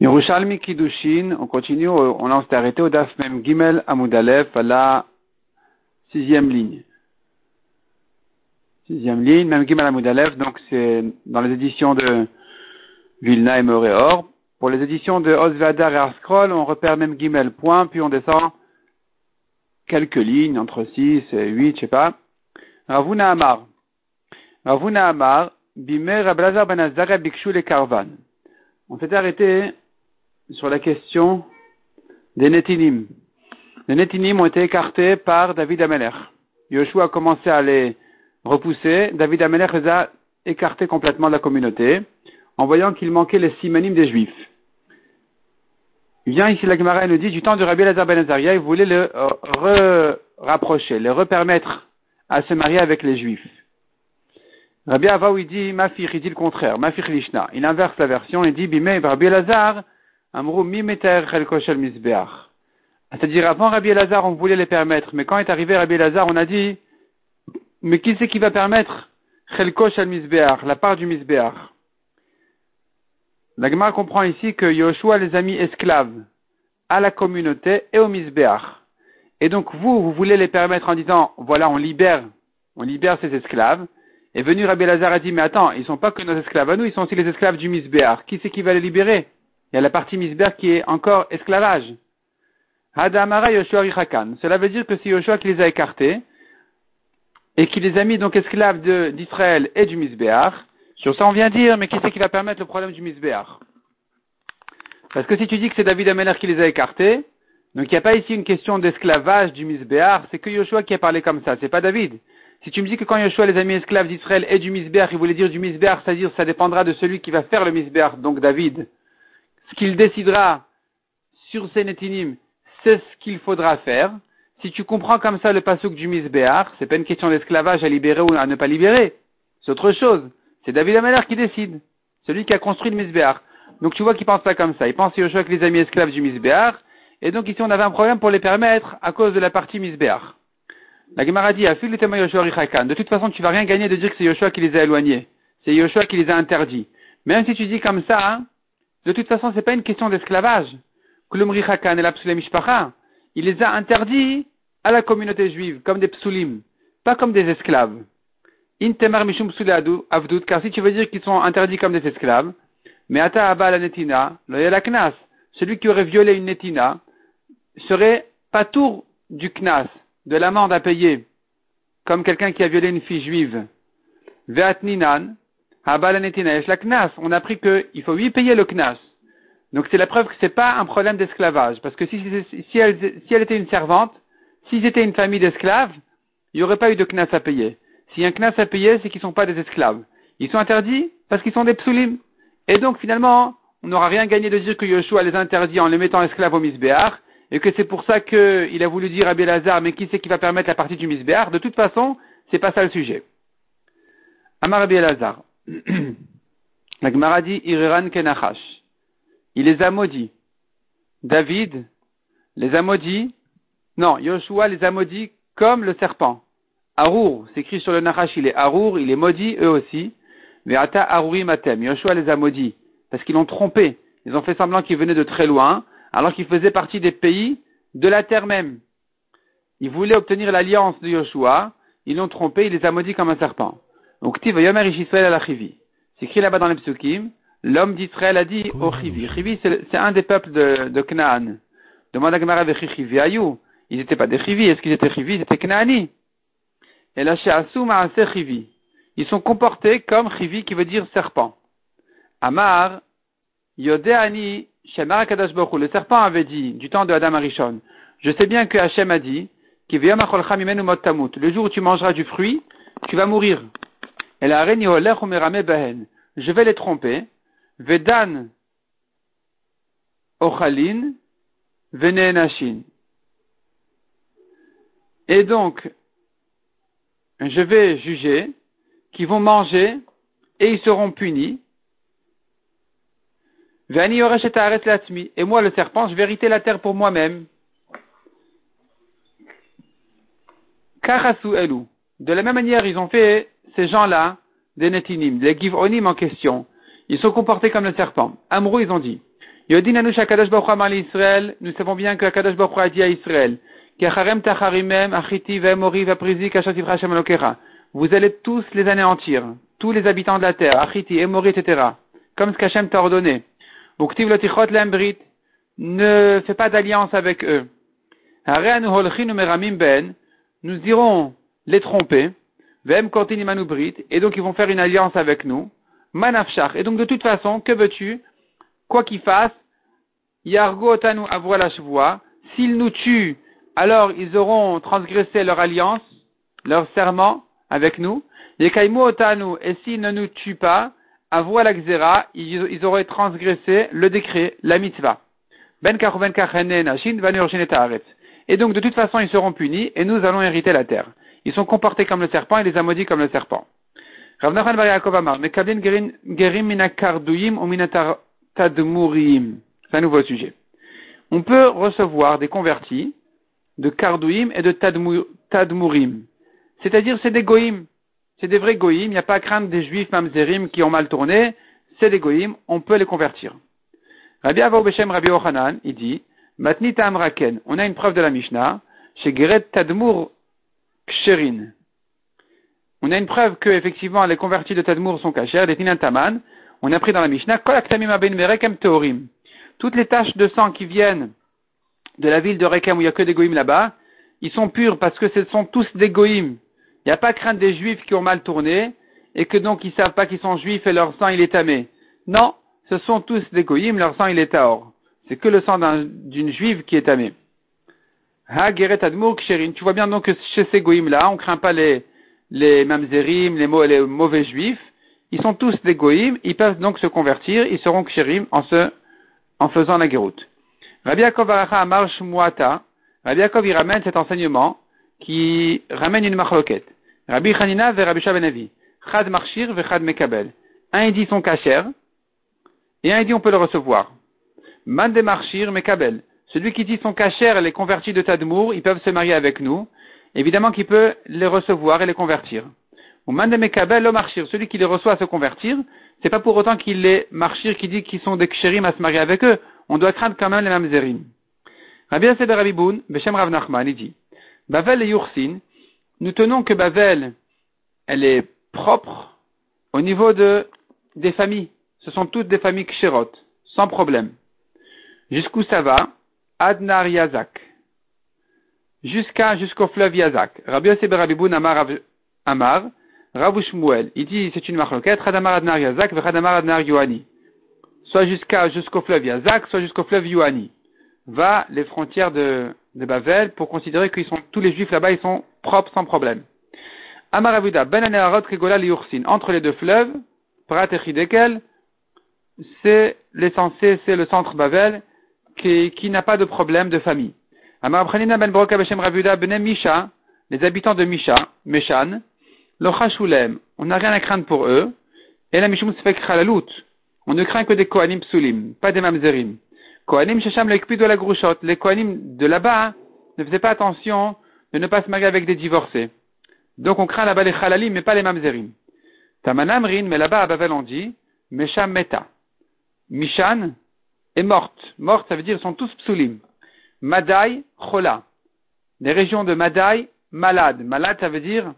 Yerushalmi Kiddushin, on continue, on s'est arrêté au Daf Mem Gimel Amoudalef à la sixième ligne. Sixième ligne, Mem Gimel Amoudalef, donc c'est dans les éditions de Vilna et Moréor. Pour les éditions de Osvadar et Arscroll, on repère Mem Gimel point, puis on descend quelques lignes, entre six et huit, je sais pas. Ravuna Amar. Ravuna Amar, Bimer Rablazar Ben Azara Bikshu Karvan. On s'est arrêté sur la question des Netinim. Les Netinim ont été écartés par David Ameler. Yoshua a commencé à les repousser. David Ameler les a écartés complètement de la communauté, en voyant qu'il manquait les simanim des Juifs. Il vient ici, la Gemara nous dit, du temps de Rabbi Lazar Ben Azaria, il voulait le euh, rapprocher, le repermettre à se marier avec les Juifs. Rabbi Avaou, il dit, Mafir, il dit le contraire, Mafir Lishna. Il inverse la version, il dit, Bimé, Rabbi Lazar, Mimeter. C'est-à-dire, avant Rabbi Elazar, on voulait les permettre, mais quand est arrivé Rabbi Elazar, on a dit, mais qui c'est qui va permettre Chelkoshel Misbeach, la part du Misbeach? La comprend ici que Yoshua les a mis esclaves à la communauté et au Misbeach. Et donc vous, vous voulez les permettre en disant, voilà, on libère, on libère ces esclaves. Et venu Rabbi Lazar a dit, mais attends, ils sont pas que nos esclaves à nous, ils sont aussi les esclaves du Misbeach. Qui c'est qui va les libérer? Il y a la partie misber qui est encore esclavage. Hadamara Yoshua Richakan. Cela veut dire que c'est Yoshua qui les a écartés et qui les a mis donc esclaves d'Israël et du Misbéach. Sur ça, on vient dire, mais qui c'est qui va permettre le problème du Misbéach Parce que si tu dis que c'est David Ameler qui les a écartés, donc il n'y a pas ici une question d'esclavage du Misbéach, c'est que Yoshua qui a parlé comme ça, c'est pas David. Si tu me dis que quand Yoshua les a mis esclaves d'Israël et du Misbéach, il voulait dire du Misbéach, c'est-à-dire ça dépendra de celui qui va faire le Misbéach, donc David ce qu'il décidera sur ces netinim, c'est ce qu'il faudra faire. Si tu comprends comme ça le pasouk du Misbéar, c'est pas une question d'esclavage à libérer ou à ne pas libérer. C'est autre chose. C'est David Ameller qui décide. Celui qui a construit le Misbéar. Donc tu vois qu'il pense pas comme ça. Il pense Yoshua que les amis esclaves du Misbéar. Et donc ici on avait un problème pour les permettre à cause de la partie Misbéar. La Gemara dit, à le Yoshua De toute façon, tu vas rien gagner de dire que c'est Yoshua qui les a éloignés. C'est Yoshua qui les a interdits. Même si tu dis comme ça, hein, de toute façon, ce n'est pas une question d'esclavage. Il les a interdits à la communauté juive, comme des psulim, pas comme des esclaves. mishum car si tu veux dire qu'ils sont interdits comme des esclaves, mais ata aba la netina, knas, celui qui aurait violé une netina, serait pas tour du knas, de l'amende à payer, comme quelqu'un qui a violé une fille juive. Ve'atninan, on a appris qu'il faut lui payer le knas. Donc c'est la preuve que ce n'est pas un problème d'esclavage. Parce que si, si, elle, si elle était une servante, s'ils étaient une famille d'esclaves, il n'y aurait pas eu de knas à payer. S'il y a un knas à payer, c'est qu'ils ne sont pas des esclaves. Ils sont interdits parce qu'ils sont des psulim. Et donc finalement, on n'aura rien gagné de dire que Yoshua les interdit en les mettant esclaves au misbéar, et que c'est pour ça qu'il a voulu dire à Belazar, mais qui c'est qui va permettre la partie du misbéar? De toute façon, c'est pas ça le sujet. Amar Belazar. La Gemara dit Iriran Kenachash. Il les a maudits. David les a maudits. Non, Yoshua les a maudits comme le serpent. Arour, c'est écrit sur le Nachash, il est Arour, il est maudit eux aussi. Ve'ata Arurim Matem. Yoshua les a maudits parce qu'ils l'ont trompé. Ils ont fait semblant qu'ils venaient de très loin, alors qu'ils faisaient partie des pays de la terre même. Ils voulaient obtenir l'alliance de Yoshua, ils l'ont trompé, il les a maudits comme un serpent. Donc, Yomer Israël C'est écrit là-bas dans les psukim. L'homme d'Israël a dit au Chivi. Chivi, c'est un des peuples de, de Canaan. Demande à Gemara avec Chivi Ayou. Ils n'étaient pas des Chivi. Est-ce qu'ils étaient Chivi? Ils étaient Knaani. Et là, chez Assoum, Chivi. Ils sont comportés comme Chivi qui veut dire serpent. Amar, Yodeani, Shemar Kadash Le serpent avait dit, du temps de Adam Arishon, je sais bien que Hachem a dit, le jour où tu mangeras du fruit, tu vas mourir. Je vais les tromper. Vedan ochalin venenashin. Et donc, je vais juger qu'ils vont manger et ils seront punis. Et moi, le serpent, je vais hériter la terre pour moi-même. De la même manière, ils ont fait ces gens-là, des netinim, les givonim en question, ils sont comportés comme le serpent. Amrou, ils ont dit, Yodin Israël, nous savons bien que Kadosh Baruch a dit à Israël, vous allez tous les anéantir, tous les habitants de la terre, Achiti, Emori, etc. Comme ce qu'Hachem t'a ordonné. Ne fais pas d'alliance avec eux. Ben, nous irons les tromper, et donc ils vont faire une alliance avec nous. Manafshach. Et donc de toute façon, que veux-tu? Quoi qu'ils fassent, Yargo Otanu la S'ils nous tuent, alors ils auront transgressé leur alliance, leur serment avec nous. Et Otanu, et s'ils ne nous tuent pas, Avouala la ils, ils auraient transgressé le décret, la mitzvah. Ben ben et donc de toute façon ils seront punis et nous allons hériter la terre. Ils sont comportés comme le serpent et les a maudits comme le serpent. C'est un nouveau sujet. On peut recevoir des convertis de kardouim et de tadmurim. C'est-à-dire, c'est des goïm. C'est des vrais goïm. Il n'y a pas à craindre des juifs mamzerim qui ont mal tourné. C'est des goïm. On peut les convertir. Rabbi Avau Beshem Rabbi Ochanan, il dit, Matnit Amraken. On a une preuve de la Mishnah. Chez Geret Tadmur Ksherin. On a une preuve que, effectivement, les convertis de Tadmour sont cachers, des Taman. On a pris dans la Mishnah, Toutes les taches de sang qui viennent de la ville de Rekem où il n'y a que des goïms là-bas, ils sont purs parce que ce sont tous des goïms. Il n'y a pas crainte des juifs qui ont mal tourné et que donc ils savent pas qu'ils sont juifs et leur sang il est tamé. Non, ce sont tous des goïms, leur sang il est taor. C'est que le sang d'une juive qui est tamé. Ha Geret Admour Ksherin. Tu vois bien donc que chez ces goïms là, on craint pas les, les mamzerim, les, les mauvais juifs. Ils sont tous des goïms, ils peuvent donc se convertir, ils seront ksherim en se, en faisant la guéroute. Rabbi Yaakov Amar Shmuata. Rabbi Yaakov, il ramène cet enseignement qui ramène une marloquette. Rabbi Chanina ve Rabbi Shabenavi. Chad marchir ve chad mekabel. Un, dit son kacher, et un, dit on peut le recevoir. Man de mekabel. Celui qui dit son kacher, les convertis de Tadmour, ils peuvent se marier avec nous. Évidemment qu'il peut les recevoir et les convertir. Ou man de mekabel, le marchir. Celui qui les reçoit à se convertir, c'est pas pour autant qu'il les marchir qui dit qu'ils sont des kshérim à se marier avec eux. On doit craindre quand même les mamzerim. Rabbi Yasser Rabiboun, Beshem Rav Nachman, il dit, Bavel et Yursin, nous tenons que Bavel, elle est propre au niveau de, des familles. Ce sont toutes des familles kshérot, sans problème. Jusqu'où ça va? Adnar Yazak. Jusqu'à, jusqu'au fleuve Yazak. Rabbi Yosef Rabiboun Amar, Amar, Rav Shmuel. Il dit, c'est une marloquette, Adnar Yazak, Radamar Adnar Yohani. Soit jusqu'à, jusqu'au fleuve Yazak, soit jusqu'au fleuve Yohani. Va les frontières de, de Bavel pour considérer qu'ils sont, tous les juifs là-bas, ils sont propres sans problème. Amar Avuda, Ben Liursin. Entre les deux fleuves, Prat et c'est l'essentiel, c'est le centre Bavel, qui, n'a pas de problème de famille. Ben les habitants de Misha, Meshan, Lochashulem, on n'a rien à craindre pour eux, et la Mishum Sfek Chalalut, on ne craint que des Kohanim Psulim, pas des Mamzerim. Kohanim Shesham de la les Kohanim de là-bas ne faisaient pas attention de ne pas se marier avec des divorcés. Donc on craint là-bas les Chalalim, mais pas les Mamzerim. Tamanamrin, mais là-bas à Bavel on dit, Mesham Meta. Mishan, est morte. Morte, ça veut dire, ils sont tous psulim. Madai, chola. Les régions de Madai, malade. Malade, ça veut dire,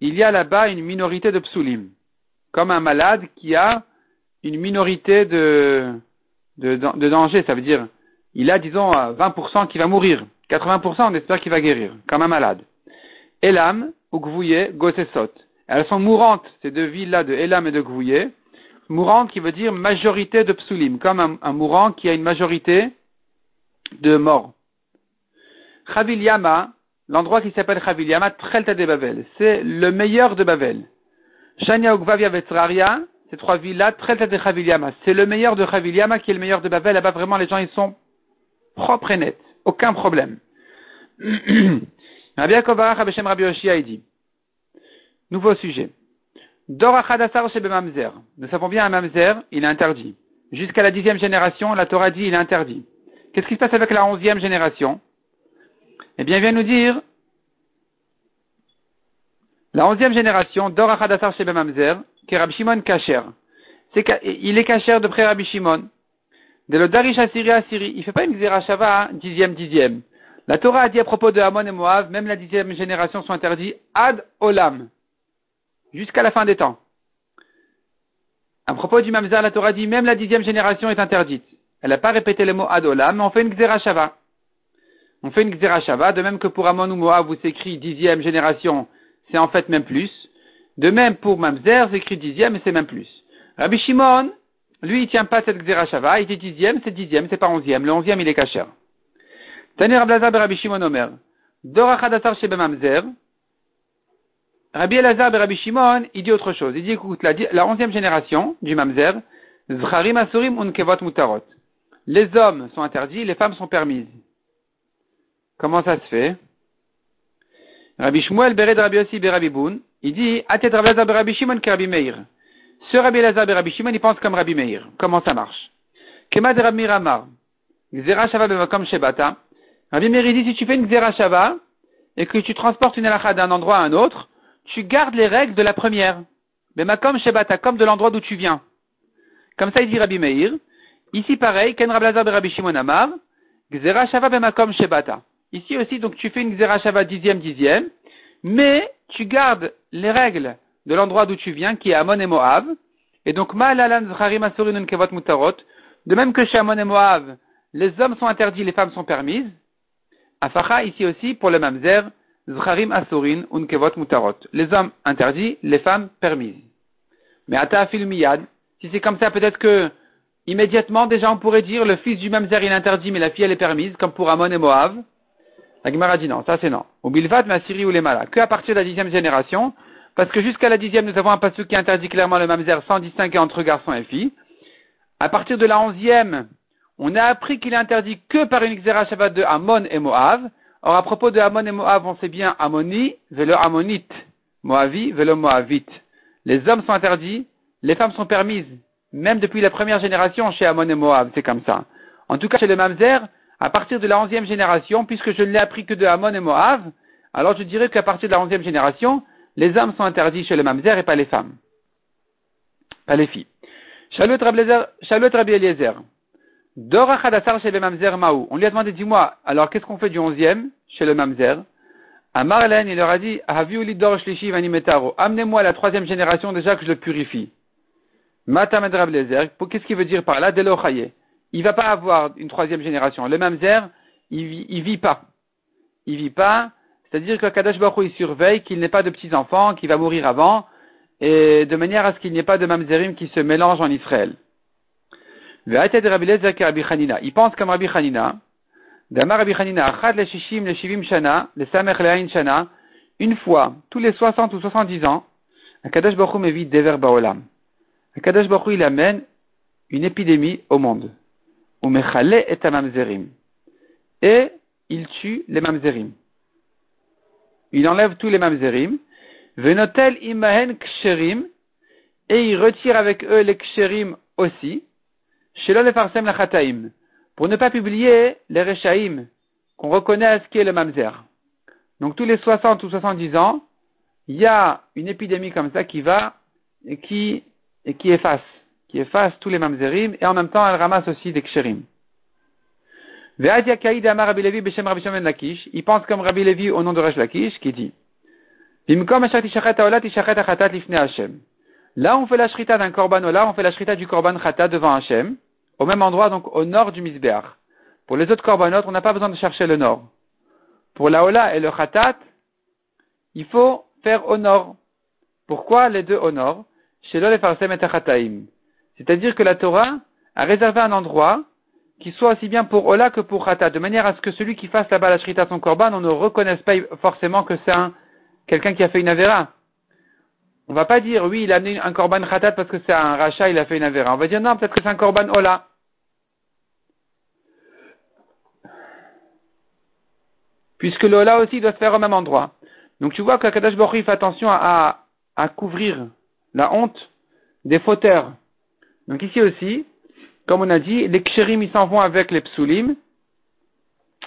il y a là-bas une minorité de psulim. Comme un malade qui a une minorité de, de, danger, ça veut dire, il a, disons, 20% qui va mourir. 80% on espère qu'il va guérir, comme un malade. Elam, ou Gvouye, Gosesot. Elles sont mourantes, ces deux villes-là de Elam et de Gvouye mourant qui veut dire majorité de psulim, comme un, mourant qui a une majorité de morts. Chavilyama, l'endroit qui s'appelle Chavilyama, Trelta de Bavel, c'est le meilleur de Bavel. Shania Ugvavia Vetzraria, ces trois villes-là, Trelta de Chavilyama, c'est le meilleur de Chavilyama qui est le meilleur de Bavel. Là-bas, vraiment, les gens, ils sont propres et nets. Aucun problème. Rabbi Yaakov Rabbi Yoshia, dit, nouveau sujet. Nous savons bien un mamzer, il est interdit. Jusqu'à la dixième génération, la Torah dit il est interdit. Qu'est-ce qui se passe avec la onzième génération? Eh bien, il vient nous dire la onzième génération, Dor Achadassar Mamzer, qui est Rabbi Shimon Kacher. C'est il est Kacher de près Rabbi Shimon. De l'Odarish Assyri Assyri. Il fait pas une Xerashava dixième, dixième. La Torah a dit à propos de Hamon et Moab, même la dixième génération sont interdits ad olam. Jusqu'à la fin des temps. À propos du Mamzer, la Torah dit même la dixième génération est interdite. Elle n'a pas répété le mot ad olam, mais on fait une Xerashava. On fait une Xerashava, de même que pour Amon ou Moab, vous s'écrit dixième génération, c'est en fait même plus. De même pour Mamzer, c'est dixième c'est même plus. Rabbi Shimon, lui, il tient pas cette Xerashava, il dit dixième, c'est dixième, c'est pas onzième. Le onzième, il est caché. Tani Rabbi Rabbi Shimon Omer. Dora Chadassar Shebe Mamzer. Rabbi Elazar Rabbi Shimon, il dit autre chose. Il dit, écoute, la, onzième génération du Mamzer, Zcharim Asurim Unkevot Mutarot. Les hommes sont interdits, les femmes sont permises. Comment ça se fait? Rabbi Shmuel Bered Rabbi Yossi Berabi Boun, il dit, Atet Rabbi Elazar Rabbi Shimon Rabbi Meir. Ce Rabbi Elazar Rabbi Shimon, il pense comme Rabbi Meir. Comment ça marche? Kema de Rabbi Miramar. Gzera Shava Bemakom Shebata. Rabbi Meir dit, si tu fais une Gzera Shava, et que tu transportes une halakha d'un endroit à un autre, tu gardes les règles de la première. Bemakom Shebata, comme de l'endroit d'où tu viens. Comme ça, il dit Rabbi Meir. Ici, pareil, Ken Rabbi Elazar Rabbi Shimon Amar. Gzera Shava Bemakom Shebata. Ici aussi, donc tu fais une Xerashava dixième, dixième, mais tu gardes les règles de l'endroit d'où tu viens, qui est Amon et Moab. Et donc, Kevot Mutarot. De même que chez Amon et Moab, les hommes sont interdits, les femmes sont permises. Afacha, ici aussi, pour le Mamzer, Zcharim Asurin Unkevot Mutarot. Les hommes interdits, les femmes permises. Mais Ata Miyad, si c'est comme ça, peut-être que immédiatement, déjà, on pourrait dire le fils du Mamzer il est interdit, mais la fille elle est permise, comme pour Amon et Moab. La Gemara dit non, ça c'est non. Ou bilvat masiri ou les malas. Que à partir de la dixième génération, parce que jusqu'à la dixième, nous avons un passage qui interdit clairement le mamzer sans distinguer entre garçons et filles. À partir de la onzième, on a appris qu'il est interdit que par une xéra de Amon et Moab. Or, à propos de Amon et Moab, on sait bien Amoni, vélo Amonite, Moavi, vélo Moavite. Les hommes sont interdits, les femmes sont permises. Même depuis la première génération chez Amon et Moab, c'est comme ça. En tout cas, chez le mamzer, à partir de la onzième génération, puisque je ne l'ai appris que de Hamon et Moab, alors je dirais qu'à partir de la onzième génération, les hommes sont interdits chez le mamzer et pas les femmes. Pas les filles. Shalut Rabbi Eliezer. Chez le mamzer Maou. On lui a demandé, dis-moi, alors qu'est-ce qu'on fait du onzième chez le mamzer? À Marlène, il leur a dit, amenez-moi la troisième génération déjà que je le purifie. Matam Qu'est-ce qu'il veut dire par là? Delochaye il va pas avoir une troisième génération. Le mamzer, il vit, vit pas. Il vit pas, c'est-à-dire que Kadash Baruch il surveille qu'il n'ait pas de petits enfants, qu'il va mourir avant, et de manière à ce qu'il n'y ait pas de mamzerim qui se mélangent en Israël. Il pense comme Rabbi Hanina. Damar Rabbi Hanina, Achad le Shishim le Shivim Shana, le Samech le Shana, une fois, tous les 60 ou 70 ans, Akadash Baruch Hu Dever Baolam. Akadash Baruch il amène une épidémie au monde et mamzerim. Et il tue les mamzerim. Il enlève tous les mamzerim. Venotel imahen ksherim. Et il retire avec eux les ksherim aussi. Pour ne pas publier les rechaim qu'on ce qui est le mamzer. Donc tous les 60 ou 70 ans, il y a une épidémie comme ça qui va et qui, efface qui efface tous les mamzerim, et en même temps, elle ramasse aussi des ksherim. Il pense comme Rabbi Levi au nom de Resh Lakish, qui dit, Là, on fait la shrita d'un korban là, on fait la shrita du korban chata devant Hachem, au même endroit, donc au nord du Misbeach. Pour les autres korbanot, on n'a pas besoin de chercher le nord. Pour la Ola et le chatat, il faut faire au nord. Pourquoi les deux au nord? Chez et chataim. C'est-à-dire que la Torah a réservé un endroit qui soit aussi bien pour Ola que pour Khata, de manière à ce que celui qui fasse là-bas la Shrita son Korban, on ne reconnaisse pas forcément que c'est un, quelqu'un qui a fait une Avera. On va pas dire, oui, il a amené un Korban Khatat parce que c'est un rachat, il a fait une Avera. On va dire, non, peut-être que c'est un Korban Ola. Puisque l'Ola aussi doit se faire au même endroit. Donc tu vois qu'Akadash Baruch fait attention à, à couvrir la honte des fauteurs donc ici aussi, comme on a dit, les kshérim ils s'en vont avec les psulim,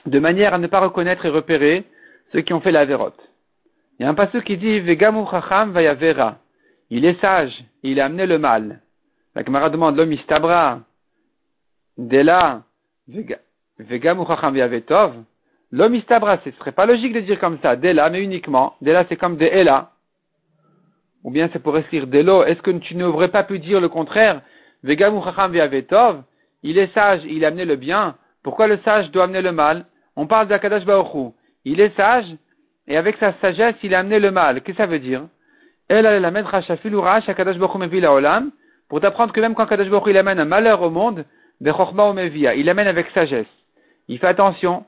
de manière à ne pas reconnaître et repérer ceux qui ont fait la vérote. Il y a un passage qui dit Vegamu chacham vayavera. Il est sage, il a amené le mal. La camarade demande l'homme istabra. Dela, Vega Muchacham Viavetov, l'homme istabra, ce serait pas logique de dire comme ça, Dela, mais uniquement. Dela, c'est comme de Ela. Ou bien c'est pour écrire Delo. Est-ce que tu n'aurais pas pu dire le contraire? Vega Muchacham Viavetov, il est sage, il a amené le bien. Pourquoi le sage doit amener le mal? On parle d'Akadash Baoru. Il est sage, et avec sa sagesse, il a amené le mal. Qu'est-ce que ça veut dire? Pour t'apprendre que même quand Akadash Baruch il amène un malheur au monde, il amène avec sagesse. Il fait attention.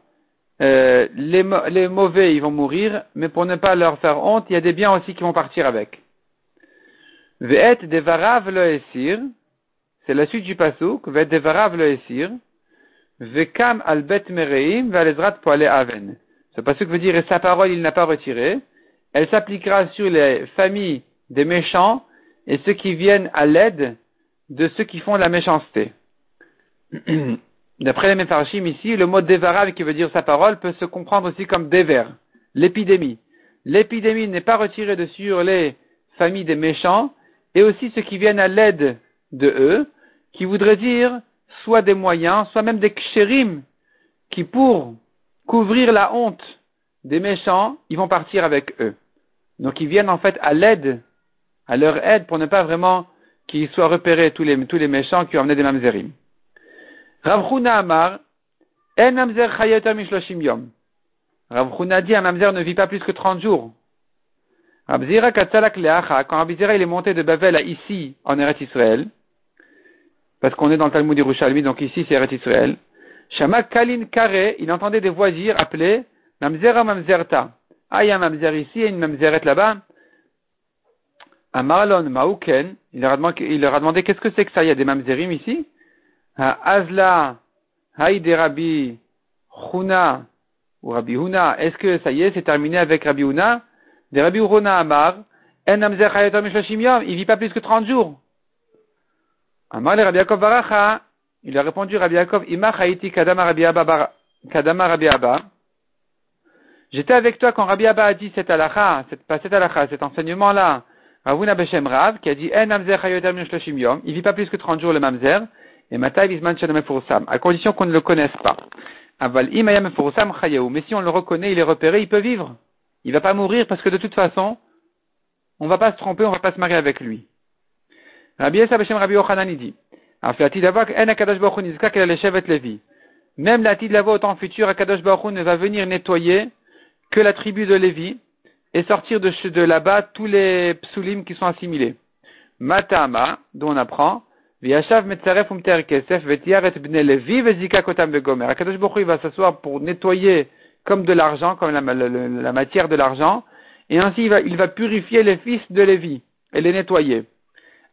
Euh, les, mauvais, ils vont mourir, mais pour ne pas leur faire honte, il y a des biens aussi qui vont partir avec. Ve'et devarav le esir, c'est la suite du pasouk, ve'et devarav le esir, ve'kam al bet mereim ve'alezrat poale aven. Ce pasouk veut dire, et sa parole il n'a pas retiré, elle s'appliquera sur les familles des méchants et ceux qui viennent à l'aide de ceux qui font la méchanceté. D'après les Mefarshim ici, le mot devarav qui veut dire sa parole peut se comprendre aussi comme dever, l'épidémie. L'épidémie n'est pas retirée de sur les familles des méchants et aussi ceux qui viennent à l'aide de eux, qui voudraient dire soit des moyens, soit même des kshérim, qui pour couvrir la honte des méchants, ils vont partir avec eux. Donc ils viennent en fait à l'aide, à leur aide pour ne pas vraiment qu'ils soient repérés tous les, tous les méchants qui ont amené des mamzerim. Rav Huna Amar, En mamzer chayatam mishloshim yom. Rav Huna dit un mamzer ne vit pas plus que 30 jours. Rabzira katzalak leacha, quand Rabzira il est monté de Bavel à ici, en Eretz Israël, parce qu'on est dans le Talmud Yerushalmi, donc ici c'est Eretz Israël, Shama Kalin Kare, il entendait des voix dire, appeler Mamzera Mamzerta. Ah, il y a un mamzer ici et une mamzeret là-bas. Amarlon Mauken, il leur a demandé qu'est-ce que c'est que ça, il y a des mamzerim ici? Azla, Haïde Rabbi Huna, ou Rabbi Huna, est-ce que ça y est, c'est terminé avec Rabbi Huna? De Rabbi Huna Amar, En il vit pas plus que 30 jours. Amar le Rabbi Yaakov Baracha, il a répondu Rabbi Yaakov, Ima Haïti Kadama Rabbi Abba, Kadama Rabbi Abba. J'étais avec toi quand Rabbi Abba a dit cette halakha, cette, pas cette halakha, cet enseignement-là. Ravuna Beshem Rav, qui a dit, En Amzer Chayatom Yom, il vit pas plus que 30 jours le Mamzer et Matai Bisman à condition qu'on ne le connaisse pas. Aval Mais si on le reconnaît, il est repéré, il peut vivre. Il va pas mourir parce que de toute façon, on va pas se tromper, on va pas se marier avec lui. Rabbi Esabeshem Rabbi Yochanan dit, même la de au temps futur, Akadosh Baruch ne va venir nettoyer que la tribu de Lévi et sortir de, de là-bas tous les psulim qui sont assimilés. Matama, dont on apprend, Akadosh Baruch va s'asseoir pour nettoyer comme de l'argent, comme la, matière de l'argent, et ainsi il va, purifier les fils de Lévi et les nettoyer.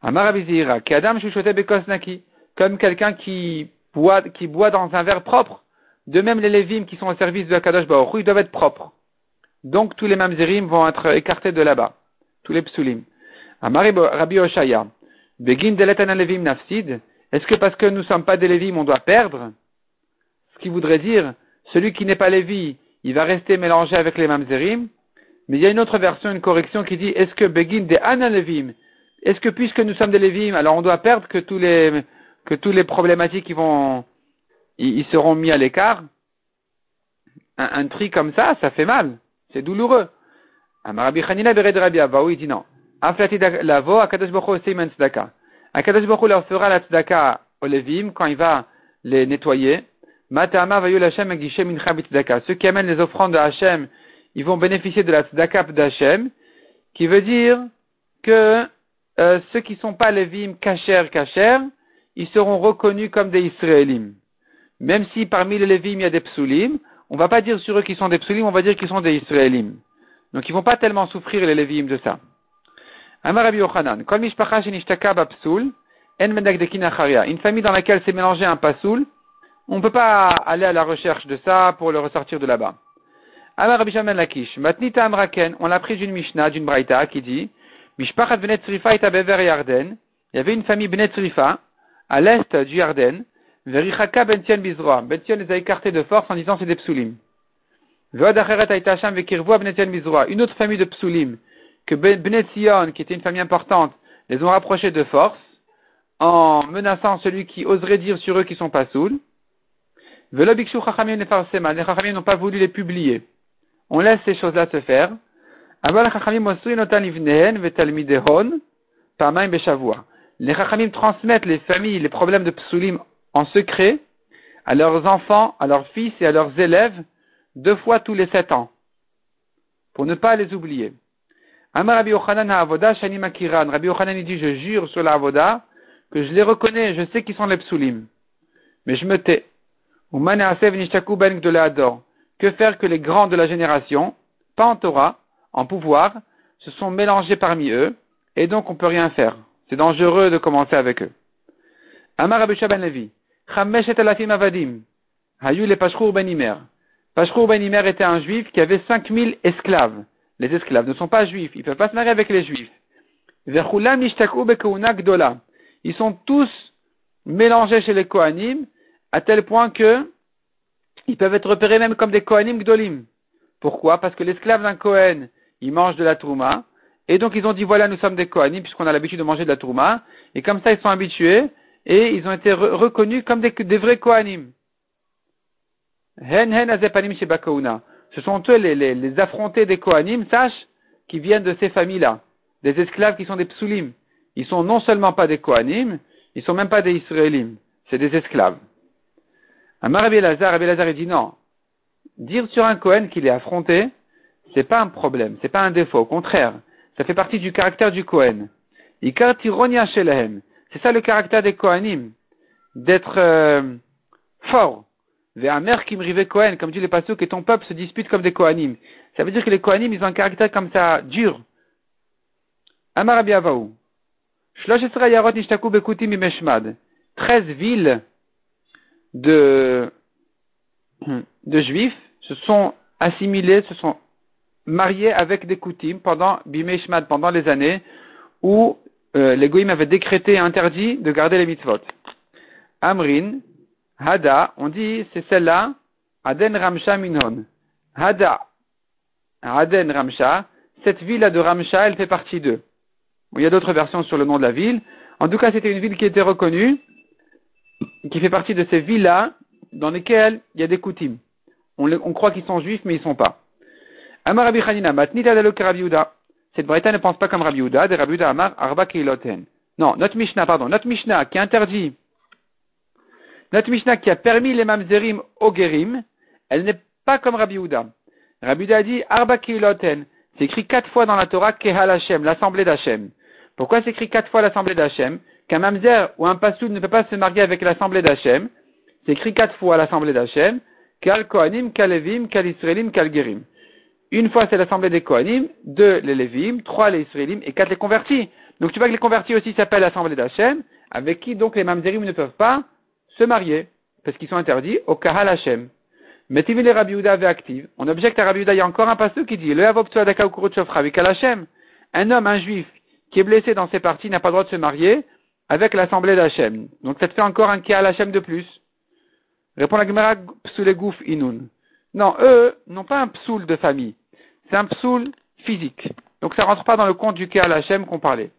Amar Abizira, Kadam Bekosnaki, comme quelqu'un qui boit, qui boit dans un verre propre. De même, les Lévim qui sont au service de Akadosh Baruch ils doivent être propres. Donc, tous les mamzerim vont être écartés de là-bas. Tous les psulim. Amar Rabbi Oshaya, Begin Levim Nafsid. Est-ce que parce que nous ne sommes pas des Lévim, on doit perdre? Ce qui voudrait dire, celui qui n'est pas Lévi, il va rester mélangé avec les Mamzerim. Mais il y a une autre version, une correction qui dit, est-ce que Begin de Levim, est-ce que puisque nous sommes des Lévim, alors on doit perdre que tous les, que tous les problématiques qui vont, ils, seront mis à l'écart? Un, un, tri comme ça, ça fait mal. C'est douloureux. Amarabi Chanina Bered Rabbi il dit non. Lavo, Akadosh Baruch tzedaka. Akadosh Baruch leur fera la tzedaka au Levim quand il va les nettoyer. Matama vayul Hashem Gishem mincha tzedaka. Ceux qui amènent les offrandes de Hashem, ils vont bénéficier de la tzedaka d'Hashem, qui veut dire que euh, ceux qui ne sont pas Levim kacher kacher, ils seront reconnus comme des Israélim. Même si parmi les Levim il y a des psulim, on va pas dire sur eux qu'ils sont des psulim, on va dire qu'ils sont des Israélim. Donc ils vont pas tellement souffrir les Levim de ça. Amar Rabbi Yochanan, Kol mishpacha shenishtaka bapsul, en medak Une famille dans laquelle s'est mélangé un pasoul, on ne peut pas aller à la recherche de ça pour le ressortir de là-bas. Amar Rabbi Shaman Lakish, matnita amraken, on l'a pris d'une Mishnah, d'une Braïta, qui dit, mishpachat benet tzrifa et bever yarden, il y avait une famille benet tzrifa, à l'est du Yarden, verichaka bentien bizroa. Bentien les a écartés de force en disant c'est des psulim. Une autre famille de psulim, que ben, Bnei qui était une famille importante, les ont rapprochés de force. en menaçant celui qui oserait dire sur eux qu'ils sont pas saouls. Les chachamim n'ont pas voulu les publier. On laisse ces choses-là se faire. Les chachamim transmettent les familles, les problèmes de psulim en secret à leurs enfants, à leurs fils et à leurs élèves deux fois tous les sept ans, pour ne pas les oublier. Amar Rabbi Yochanan Avoda Shani Makiran. Rabbi Yochanan dit, je jure sur la Avoda que je les reconnais, je sais qu'ils sont les psulim. Mais je me tais. Ben que faire que les grands de la génération, pas en Torah, en pouvoir, se sont mélangés parmi eux, et donc on peut rien faire. C'est dangereux de commencer avec eux. Amar Rabbi Ben Levi. Avadim. Hayu le Pashrour Ben Imer. Pashrour Ben Imer était un juif qui avait 5000 esclaves. Les esclaves ne sont pas juifs, ils ne peuvent pas se marier avec les juifs. Ils sont tous mélangés chez les Kohanim, à tel point que ils peuvent être repérés même comme des Kohanim Gdolim. Pourquoi? Parce que l'esclave d'un Kohen, il mange de la Trouma, et donc ils ont dit voilà, nous sommes des Kohanim, puisqu'on a l'habitude de manger de la Trouma, et comme ça ils sont habitués, et ils ont été reconnus comme des, vrais Kohanim. Hen hen azepanim Ce sont eux les, les, affrontés des Kohanim, sache, qui viennent de ces familles-là. Des esclaves qui sont des psulim. Ils sont non seulement pas des Kohanim, ils sont même pas des Israélim. C'est des esclaves. Amar Rabbi Lazar, Rabbi il dit non. Dire sur un Kohen qu'il est affronté, c'est pas un problème, c'est pas un défaut. Au contraire, ça fait partie du caractère du Kohen. Ikar tironia shelehem. C'est ça le caractère des Kohanim. D'être euh, fort. Kohen, comme dit le passage, que ton peuple se dispute comme des Kohanim. Ça veut dire que les Kohanim, ils ont un caractère comme ça, dur. Amar Avaou. Treize villes de, juifs se sont assimilés, se sont mariés avec des Koutim pendant Bimeshmad, pendant les années où euh, les Goïm avaient décrété interdit de garder les mitzvot. Amrin, Hada, on dit c'est celle-là, Aden Ramsha Minhon. Hada, Aden Ramsha, cette ville de Ramsha, elle fait partie d'eux. il y a d'autres versions sur le nom de la ville. En tout cas, c'était une ville qui était reconnue qui fait partie de ces villes-là dans lesquelles il y a des coutumes. On, croit qu'ils sont juifs, mais ils ne sont pas. Amar Rabbi Chanina, matnita Rabbi Cette Breta ne pense pas comme Rabbi Yehuda, de Rabbi Amar Arba Keiloten. Non, notre Mishnah, pardon, notre Mishnah qui interdit, notre Mishnah qui a permis les mamzerim au gerim, elle n'est pas comme Rabbi Yehuda. Rabbi Yehuda dit Arba Keiloten. C'est écrit quatre fois dans la Torah Kehal Hashem, l'assemblée d'Hashem. Pourquoi c'est écrit quatre fois l'assemblée d'Hashem qu'un mamzer ou un pasoul ne peut pas se marier avec l'assemblée d'Hachem. C'est écrit quatre fois l'assemblée d'Hachem. Kal Kohanim, Kal Levim, Kal Israelim, Kal Gerim. Une fois c'est l'assemblée des Kohanim, deux les Levim, trois les Israélim et quatre les convertis. Donc tu vois que les convertis aussi s'appellent l'assemblée d'Hachem, avec qui donc les mamzerim ne peuvent pas se marier, parce qu'ils sont interdits au Kahal Hachem. Mais les Rabbi active. On objecte à Rabbi il y a encore un passage qui dit, le Un homme, un juif, qui est blessé dans ses parties n'a pas le droit de se marier avec l'assemblée d'Hachem. Donc ça te fait encore un à Hachem de plus. Répond la Gemara Psulegouf Inun. Non, eux n'ont pas un psoul de famille. C'est un psoul physique. Donc ça rentre pas dans le compte du à Hachem qu'on parlait.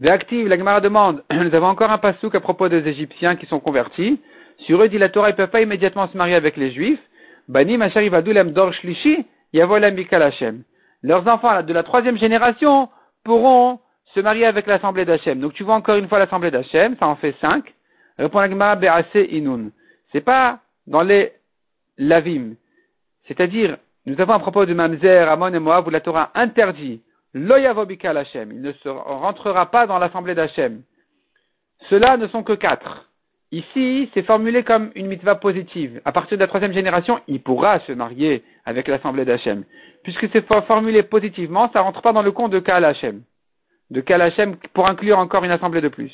Véactive, la Gemara demande, nous avons encore un pasouk à propos des Égyptiens qui sont convertis. Sur eux, dit la Torah, ils ne peuvent pas immédiatement se marier avec les Juifs. Bani Dor Shlishi. Leurs enfants de la troisième génération pourront se marier avec l'assemblée d'Hachem. Donc tu vois encore une fois l'assemblée d'Hachem, ça en fait cinq. Répond la Gemara Inun. C'est pas dans les lavim. C'est-à-dire, nous avons à propos de Mamzer, Amon et Moab, où la Torah interdit l'Oyavobika l'Hachem. Il ne se rentrera pas dans l'assemblée d'Hachem. Ceux-là ne sont que quatre. Ici, c'est formulé comme une mitzvah positive. À partir de la troisième génération, il pourra se marier avec l'assemblée d'Hachem. Puisque c'est formulé positivement, ça rentre pas dans le compte de Kaal Hachem de Kalachem pour inclure encore une assemblée de plus.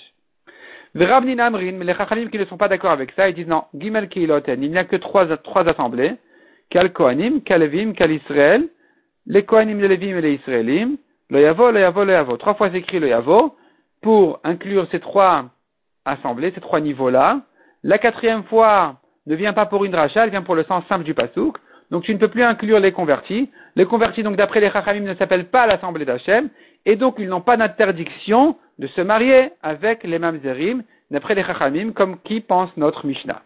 Amrin, mais les Chachamim qui ne sont pas d'accord avec ça, ils disent non, Gimel il n'y a que trois, assemblées, Kal Kohanim, Kal Levim, Kal Israël, les Kohanim, les Levim et les Israélim, le Yavo, le Yavo, le Yavo. Trois fois écrit le Yavo, pour inclure ces trois assemblées, ces trois niveaux-là. La quatrième fois ne vient pas pour une dracha, elle vient pour le sens simple du pasouk. Donc tu ne peux plus inclure les convertis. Les convertis, donc d'après les Chachamim, ne s'appellent pas l'assemblée d'Hachem, et donc ils n'ont pas d'interdiction de se marier avec les mamzerim, d'après les Chachamim, comme qui pense notre Mishnah.